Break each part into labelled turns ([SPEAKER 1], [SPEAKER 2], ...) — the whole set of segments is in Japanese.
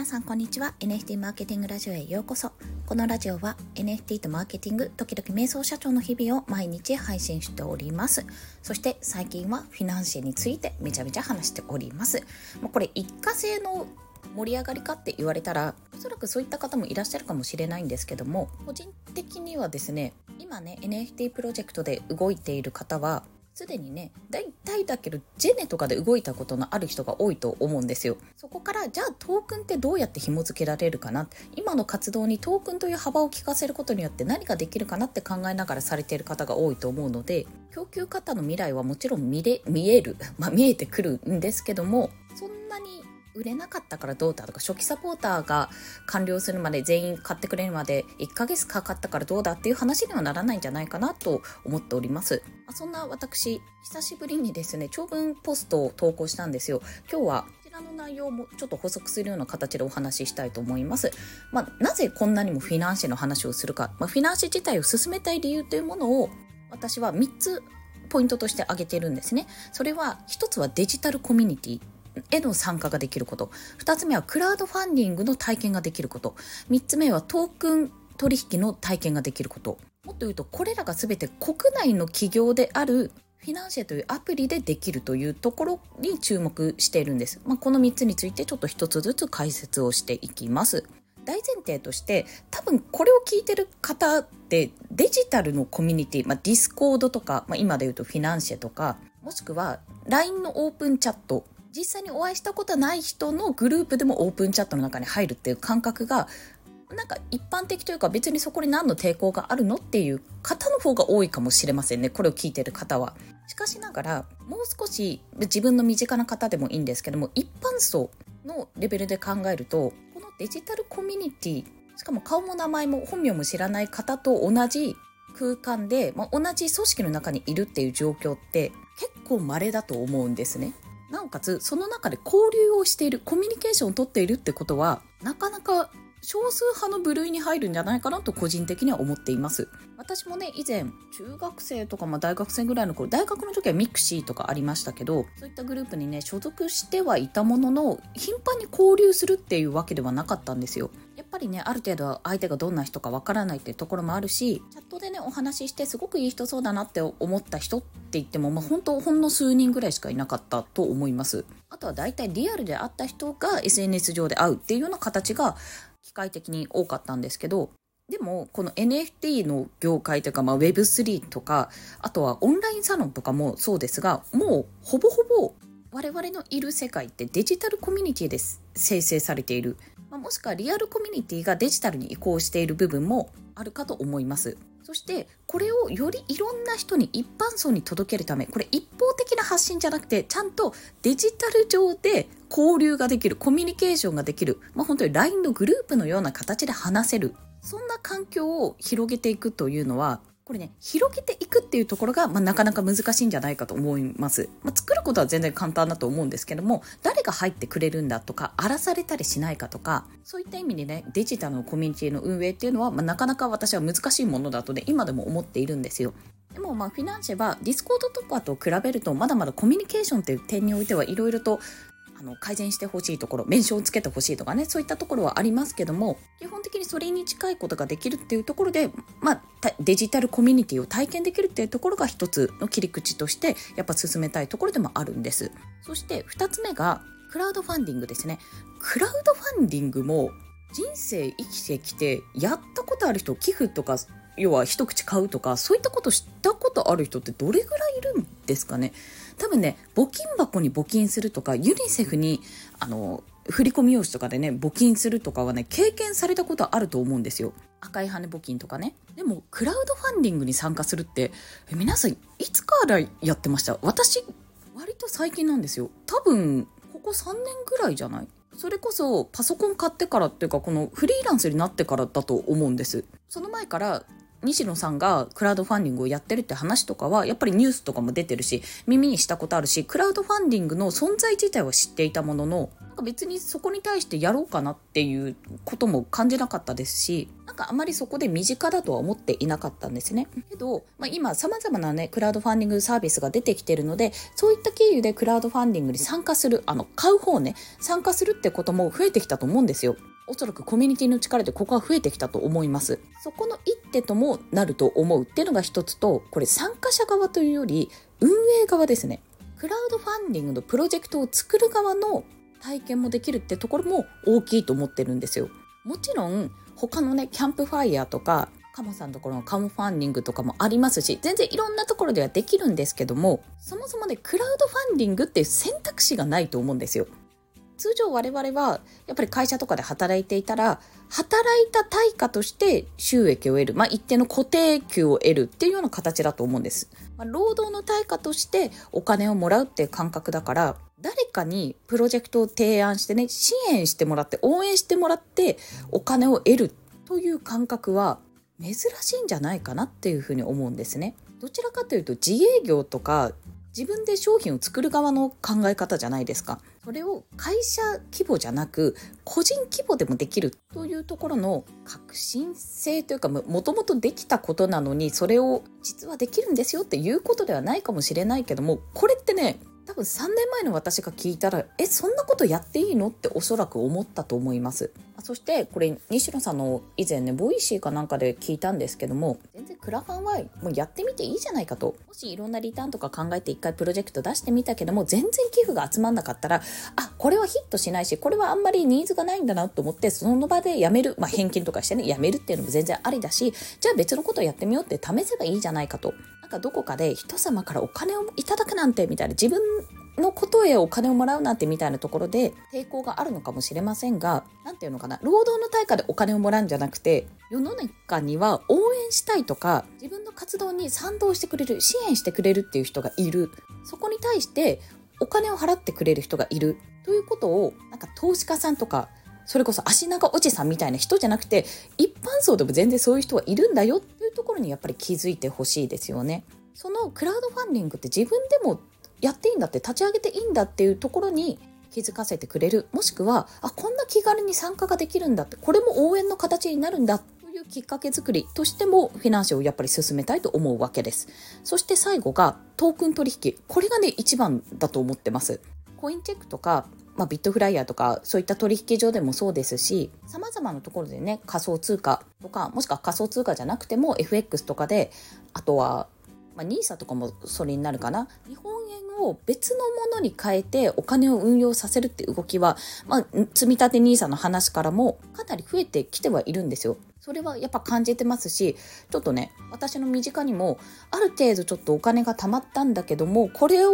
[SPEAKER 1] 皆さんこんにちは。NFT マーケティングラジオへようこそ。このラジオは NFT とマーケティング時々瞑想社長の日々を毎日配信しております。そして最近はフィナンシェについてめちゃめちゃ話しております。まこれ一過性の盛り上がりかって言われたらおそらくそういった方もいらっしゃるかもしれないんですけども個人的にはですね今ね NFT プロジェクトで動いている方はすでにね大体だけどジェネとかで動いたことのある人が多いと思うんですよ。そこからじゃあトークンってどうやって紐付けられるかな？今の活動にトークンという幅を利かせることによって何ができるかなって考えながらされている方が多いと思うので供給方の未来はもちろん見れ見える、まあ、見えてくるんですけどもそんなに売れなかったからどうだとか初期サポーターが完了するまで全員買ってくれるまで1ヶ月かかったからどうだっていう話にはならないんじゃないかなと思っておりますそんな私久しぶりにですね長文ポストを投稿したんですよ今日はこちらの内容もちょっと補足するような形でお話ししたいと思います。まあ、なぜこんなにもフィナンシェの話をするか、まあ、フィナンシェ自体を進めたい理由というものを私は3つポイントとして挙げてるんですね。それは1つはデジタルコミュニティへの参加ができること。2つ目はクラウドファンディングの体験ができること。3つ目はトークン取引の体験ができること。もっと言うと、これらが全て国内の企業であるフィナンシェというアプリでできるというところに注目しているんです。まあ、この3つについてちょっと1つずつ解説をしていきます。大前提として多分これを聞いてる方ってデジタルのコミュニティ、まあ、ディスコードとか、まあ、今で言うとフィナンシェとかもしくは LINE のオープンチャット実際にお会いしたことない人のグループでもオープンチャットの中に入るっていう感覚がなんか一般的というか別にそこに何の抵抗があるのっていう方の方が多いかもしれませんねこれを聞いてる方は。しかしながらもう少し自分の身近な方でもいいんですけども一般層のレベルで考えるとこのデジタルコミュニティしかも顔も名前も本名も知らない方と同じ空間で、まあ、同じ組織の中にいるっていう状況って結構稀だと思うんですね。なおかつその中で交流をしているコミュニケーションをとっているってことはなかなか少数派の部類に入るんじゃないかなと個人的には思っています。私もね以前中学生とかまあ大学生ぐらいの頃大学の時はミクシーとかありましたけどそういったグループにね所属してはいたものの頻繁に交流するっていうわけではなかったんですよ。やっぱりねある程度相手がどんな人かわからないっていうところもあるしチャットでねお話ししてすごくいい人そうだなって思った人って言ってもまあ本当ほんの数人ぐらいしかいなかったと思います。あとは大体リアルで会った人が SNS 上で会うっていうような形が機械的に多かったんですけどでもこの NFT の業界というか、まあ、Web3 とかあとはオンラインサロンとかもそうですがもうほぼほぼ我々のいる世界ってデジタルコミュニティです生成されている、まあ、もしくはリアルコミュニティがデジタルに移行している部分もあるかと思います。そしてこれをよりいろんな人に一般層に届けるためこれ一方的な発信じゃなくてちゃんとデジタル上で交流ができるコミュニケーションができる、まあ、本当に LINE のグループのような形で話せるそんな環境を広げていくというのはこれね、広げていくっていうところが、まあ、なかなか難しいんじゃないかと思います。まあ、作ることは全然簡単だと思うんですけども、誰が入ってくれるんだとか、荒らされたりしないかとか、そういった意味でね、デジタルのコミュニティの運営っていうのは、まあ、なかなか私は難しいものだとね、今でも思っているんですよ。でもまあフィナンシェはディスコードとかと比べるとまだまだコミュニケーションっていう点においてはいろいろとあの改善してほしいところ、メンションをつけてほしいとかね、そういったところはありますけども、基本的にそれに近いことができるっていうところで、まあ、デジタルコミュニティを体験できるっていうところが一つの切り口として、やっぱ進めたいところでもあるんです。そして二つ目が、クラウドファンディングですね。クラウドファンディングも人生生きてきてやったことある人寄付とか要は一口買うとかそういったこと知ったことある人ってどれぐらいいるんですかね？多分ね募金箱に募金するとかユニセフにあの振込用紙とかでね募金するとかはね経験されたことあると思うんですよ。赤い羽募金とかね。でもクラウドファンディングに参加するって皆さんいつからやってました？私割と最近なんですよ。多分ここ3年ぐらいじゃない？それこそパソコン買ってからっていうかこのフリーランスになってからだと思うんです。その前から西野さんがクラウドファンディングをやってるって話とかはやっぱりニュースとかも出てるし耳にしたことあるしクラウドファンディングの存在自体は知っていたもののなんか別にそこに対してやろうかなっていうことも感じなかったですし、なんかあまりそこで身近だとは思っていなかったんですね。けど、まあ、今様々なね、クラウドファンディングサービスが出てきてるので、そういった経由でクラウドファンディングに参加する、あの、買う方ね、参加するってことも増えてきたと思うんですよ。おそらくコミュニティの力でここは増えてきたと思います。そこの一手ともなると思うっていうのが一つと、これ参加者側というより運営側ですね。クラウドファンディングのプロジェクトを作る側の体験もできるってところも大きいと思ってるんですよ。もちろん他のね、キャンプファイヤーとか、カモさんのところのカモファンディングとかもありますし、全然いろんなところではできるんですけども、そもそもね、クラウドファンディングっていう選択肢がないと思うんですよ。通常我々はやっぱり会社とかで働いていたら働いた対価として収益を得る、まあ、一定の固定給を得るっていうような形だと思うんです、まあ、労働の対価としてお金をもらうっていう感覚だから誰かにプロジェクトを提案してね支援してもらって応援してもらってお金を得るという感覚は珍しいんじゃないかなっていうふうに思うんですね。どちらかというと自営業とか自分で商品を作る側の考え方じゃないですか。それを会社規模じゃなく個人規模でもできるというところの革新性というかもともとできたことなのにそれを実はできるんですよっていうことではないかもしれないけどもこれってね多分3年前の私が聞いたらえそんなことやっていいの？っておそらく思ったと思います。そしてこれ西野さんの以前ね Voicy かなんかで聞いたんですけども全然クラファンはもうやってみていいじゃないかともしいろんなリターンとか考えて一回プロジェクト出してみたけども全然寄付が集まんなかったらあこれはヒットしないしこれはあんまりニーズがないんだなと思ってその場でやめる。まあ返金とかしてねやめるっていうのも全然ありだしじゃあ別のことをやってみようって試せばいいじゃないかと。かどこかで人様からお金をいただくなんてみたいな自分のことへお金をもらうなんてみたいなところで抵抗があるのかもしれませんが、なんていうのかな、労働の対価でお金をもらうんじゃなくて、世の中には応援したいとか、自分の活動に賛同してくれる、支援してくれるっていう人がいる。そこに対してお金を払ってくれる人がいる。ということを、なんか投資家さんとか、それこそ足長おじさんみたいな人じゃなくて、一般層でも全然そういう人はいるんだよってところにやっぱり気づいてほしいですよね。そのクラウドファンディングって自分でもやっていいんだって立ち上げていいんだっていうところに気づかせてくれる。もしくはあこんな気軽に参加ができるんだってこれも応援の形になるんだというきっかけ作りとしてもフィナンシェをやっぱり進めたいと思うわけです。そして最後がトークン取引。これがね一番だと思ってます。コインチェックとかまあ、ビットフライヤーとかそういった取引所でもそうですし様々なところでね仮想通貨とかもしくは仮想通貨じゃなくても FX とかであとはまあ、NISA とかもそれになるかな日本円を別のものに変えてお金を運用させるって動きは、まあ、積み立て NISA の話からもかなり増えてきてはいるんですよ。それはやっぱ感じてますし、ちょっとね、私の身近にも、ある程度ちょっとお金が貯まったんだけども、これを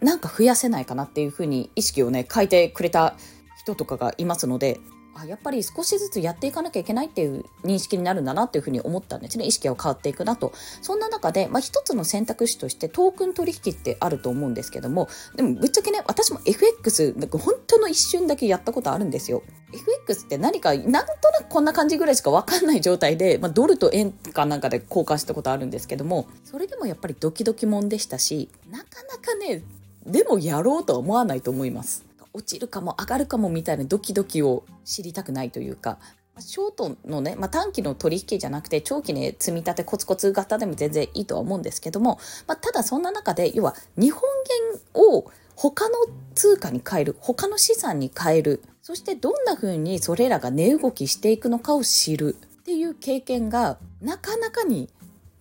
[SPEAKER 1] なんか増やせないかなっていうふうに意識をね、変えてくれた人とかがいますので、あやっぱり少しずつやっていかなきゃいけないっていう認識になるんだなっていうふうに思ったんですね意識が変わっていくなと。そんな中で、まあ、一つの選択肢としてトークン取引ってあると思うんですけどもでもぶっちゃけね私も FX なんか本当の一瞬だけやったことあるんですよ。FX って何かなんとなくこんな感じぐらいしか分かんない状態で、まあ、ドルと円かなんかで交換したことあるんですけどもそれでもやっぱりドキドキもんでしたしなかなかねでもやろうとは思わないと思います。落ちるかも上がるかもみたいなドキドキを知りたくないというか、ショートのね、まあ、短期の取引じゃなくて長期ね積み立てコツコツ型でも全然いいとは思うんですけども、まあ、ただそんな中で要は日本円を他の通貨に変える他の資産に変えるそしてどんな風にそれらが値動きしていくのかを知るっていう経験がなかなかに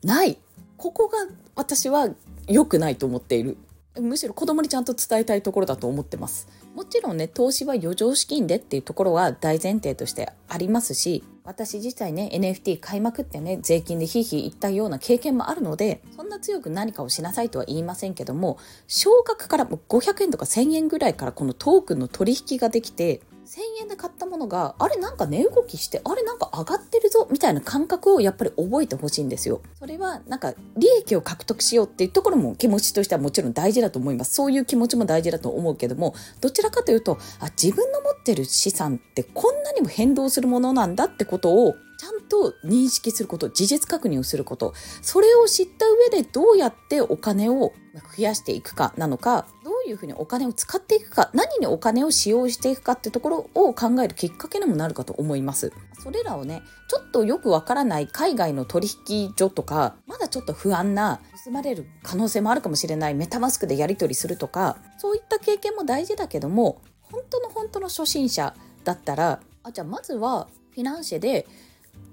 [SPEAKER 1] ない。ここが私は良くないと思っている。むしろ子供にちゃんと伝えたいところだと思ってます。もちろんね、投資は余剰資金でっていうところは大前提としてありますし、私自体ね、NFT 買いまくってね、税金でひいひい言ったような経験もあるので、そんな強く何かをしなさいとは言いませんけども、少額からも500円とか1000円ぐらいからこのトークンの取引ができて、1000円で買ったものが、あれなんか値動きして、あれなんか上がってるぞ、みたいな感覚をやっぱり覚えてほしいんですよ。それはなんか利益を獲得しようっていうところも気持ちとしてはもちろん大事だと思います。そういう気持ちも大事だと思うけども、どちらかというと、あ、自分の持ってる資産ってこんなにも変動するものなんだってことをちゃんと認識すること、事実確認をすること、それを知った上でどうやってお金を増やしていくかなのか、どうういうふうにお金を使っていくか、何にお金を使用していくかってところを考えるきっかけにもなるかと思います。それらをね、ちょっとよくわからない海外の取引所とか、まだちょっと不安な、盗まれる可能性もあるかもしれないメタマスクでやり取りするとか、そういった経験も大事だけども、本当の本当の初心者だったら、あ、じゃあまずはフィナンシェで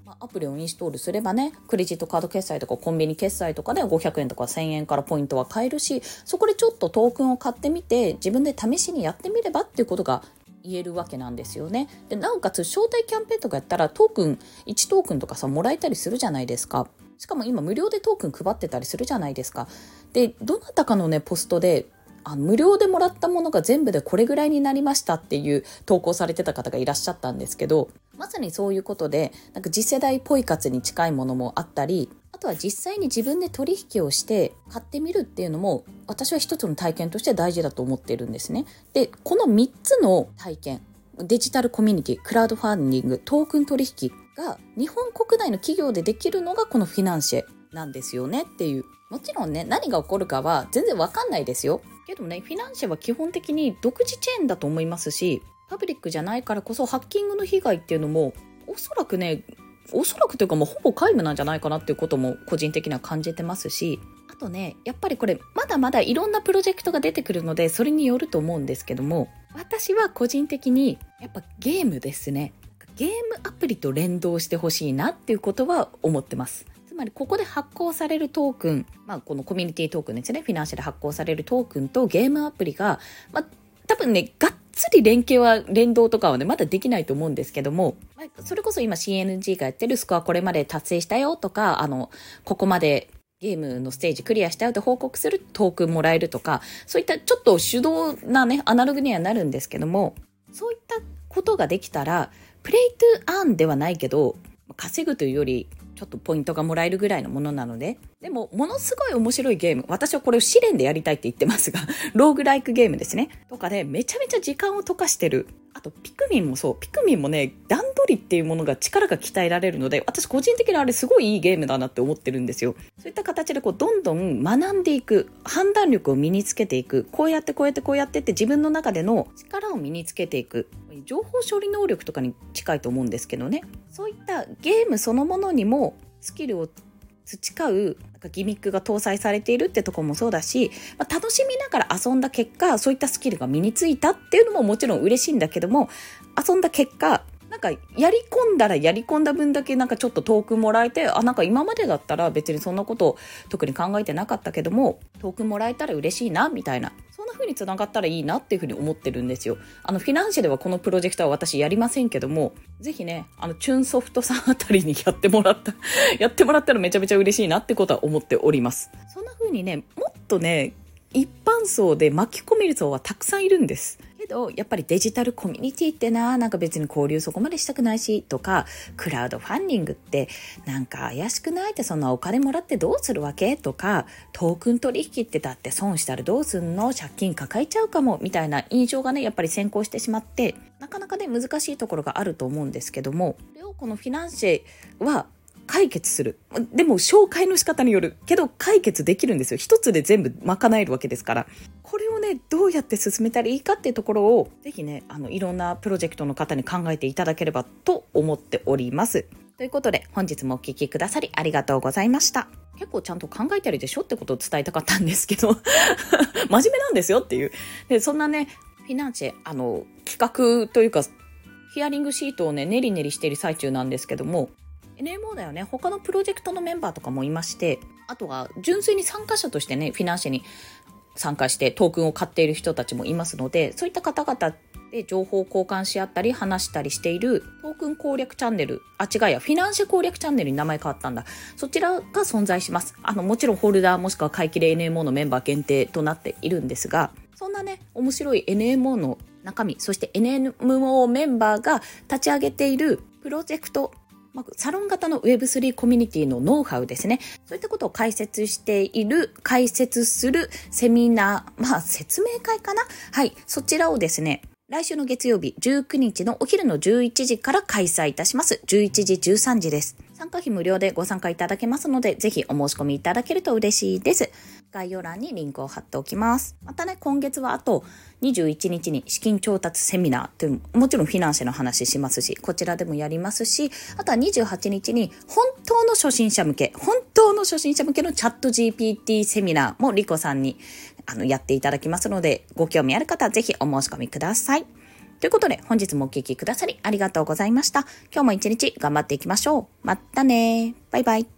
[SPEAKER 1] まアプリをインストールすればね、クレジットカード決済とかコンビニ決済とかで500円とか1000円からポイントは買えるし、そこでちょっとトークンを買ってみて、自分で試しにやってみればっていうことが言えるわけなんですよね。で、なおかつ招待キャンペーンとかやったらトークン、1トークンとかさ、もらえたりするじゃないですか。しかも今無料でトークン配ってたりするじゃないですか。で、どなたかのね、ポストであ無料でもらったものが全部でこれぐらいになりましたっていう投稿されてた方がいらっしゃったんですけどまさにそういうことでなんか次世代ポイ活に近いものもあったりあとは実際に自分で取引をして買ってみるっていうのも私は一つの体験として大事だと思ってるんですね。でこの3つの体験デジタルコミュニティクラウドファンディングトークン取引が日本国内の企業でできるのがこのフィナンシェなんですよねっていう。もちろんね何が起こるかは全然わかんないですよ。けどねフィナンシェは基本的に独自チェーンだと思いますしパブリックじゃないからこそハッキングの被害っていうのもおそらくねおそらくというかもうほぼ皆無なんじゃないかなっていうことも個人的には感じてますしあとねやっぱりこれまだまだいろんなプロジェクトが出てくるのでそれによると思うんですけども私は個人的にやっぱゲームですね。ゲームアプリと連動してほしいなっていうことは思ってます。つまりここで発行されるトークン、まあ、このコミュニティトークンですね。フィナンシャル発行されるトークンとゲームアプリが、まあ、多分ねがっつり連携は連動とかはねまだできないと思うんですけども、ま、それこそ今 CNG がやってるスコアこれまで達成したよとかあのここまでゲームのステージクリアしたよと報告するトークンもらえるとかそういったちょっと手動なねアナログにはなるんですけどもそういったことができたらプレイトゥーアンではないけど稼ぐというよりちょっとポイントがもらえるぐらいのものなので、でも、ものすごい面白いゲーム。私はこれを試練でやりたいって言ってますが、ローグライクゲームですね。とかで、めちゃめちゃ時間を溶かしてる。あと、ピクミンもそう。ピクミンもね、段取りっていうものが力が鍛えられるので、私個人的にあれすごいいいゲームだなって思ってるんですよ。そういった形でこう、どんどん学んでいく、判断力を身につけていく、こうやってこうやってこうやってって自分の中での力を身につけていく。情報処理能力とかに近いと思うんですけどね。そういったゲームそのものにもスキルを培うなんかギミックが搭載されているってとこもそうだし、まあ、楽しみながら遊んだ結果そういったスキルが身についたっていうのももちろん嬉しいんだけども遊んだ結果なんかやり込んだらやり込んだ分だけなんかちょっとトークンもらえてあなんか今までだったら別にそんなこと特に考えてなかったけどもトークンもらえたら嬉しいなみたいな。そんな風につながったらいいなっていう風に思ってるんですよ。あのフィナンシェではこのプロジェクトは私やりませんけどもぜひねあのチュンソフトさんあたりにやってもらった やってもらったらめちゃめちゃ嬉しいなってことは思っております。そんな風にねもっとね一般層で巻き込める層はたくさんいるんです。けどやっぱりデジタルコミュニティってななんか別に交流そこまでしたくないしとかクラウドファンディングってなんか怪しくないってそんなお金もらってどうするわけとかトークン取引ってだって損したらどうすんの？借金抱えちゃうかもみたいな印象がねやっぱり先行してしまってなかなかね難しいところがあると思うんですけどもこれをこのフィナンシェは解決する。でも、紹介の仕方による。けど、解決できるんですよ。一つで全部賄えるわけですから。これね、どうやって進めたらいいかっていうところを、ぜひね、あの、いろんなプロジェクトの方に考えていただければと思っております。ということで、本日もお聴きくださりありがとうございました。結構ちゃんと考えてるでしょってことを伝えたかったんですけど、真面目なんですよっていう。で、そんなね、フィナンチェ、あの、企画というか、ヒアリングシートをね、練り練りしている最中なんですけども、NMO だよね他のプロジェクトのメンバーとかもいましてあとは純粋に参加者としてねフィナンシェに参加してトークンを買っている人たちもいますのでそういった方々で情報交換し合ったり話したりしているトークン攻略チャンネルあ違いやフィナンシェ攻略チャンネルに名前変わったんだ。そちらが存在します。あのもちろんホルダーもしくは買い切れ NMO のメンバー限定となっているんですがそんなね面白い NMO の中身そして NMO メンバーが立ち上げているプロジェクトまあ、サロン型の Web3 コミュニティのノウハウですね。そういったことを解説している、解説するセミナー、まあ、説明会かな？はい。そちらをですね、来週の月曜日19日のお昼の11時から開催いたします。11時13時です。参加費無料でご参加いただけますので、ぜひお申し込みいただけると嬉しいです。概要欄にリンクを貼っておきます。またね、今月はあと21日に資金調達セミナーという、もちろんフィナンシェの話しますし、こちらでもやりますし、あとは28日に本当の初心者向け、本当の初心者向けのチャット GPT セミナーもリコさんにあのやっていただきますので、ご興味ある方はぜひお申し込みください。ということで、本日もお聴きくださりありがとうございました。今日も一日頑張っていきましょう。またねバイバイ。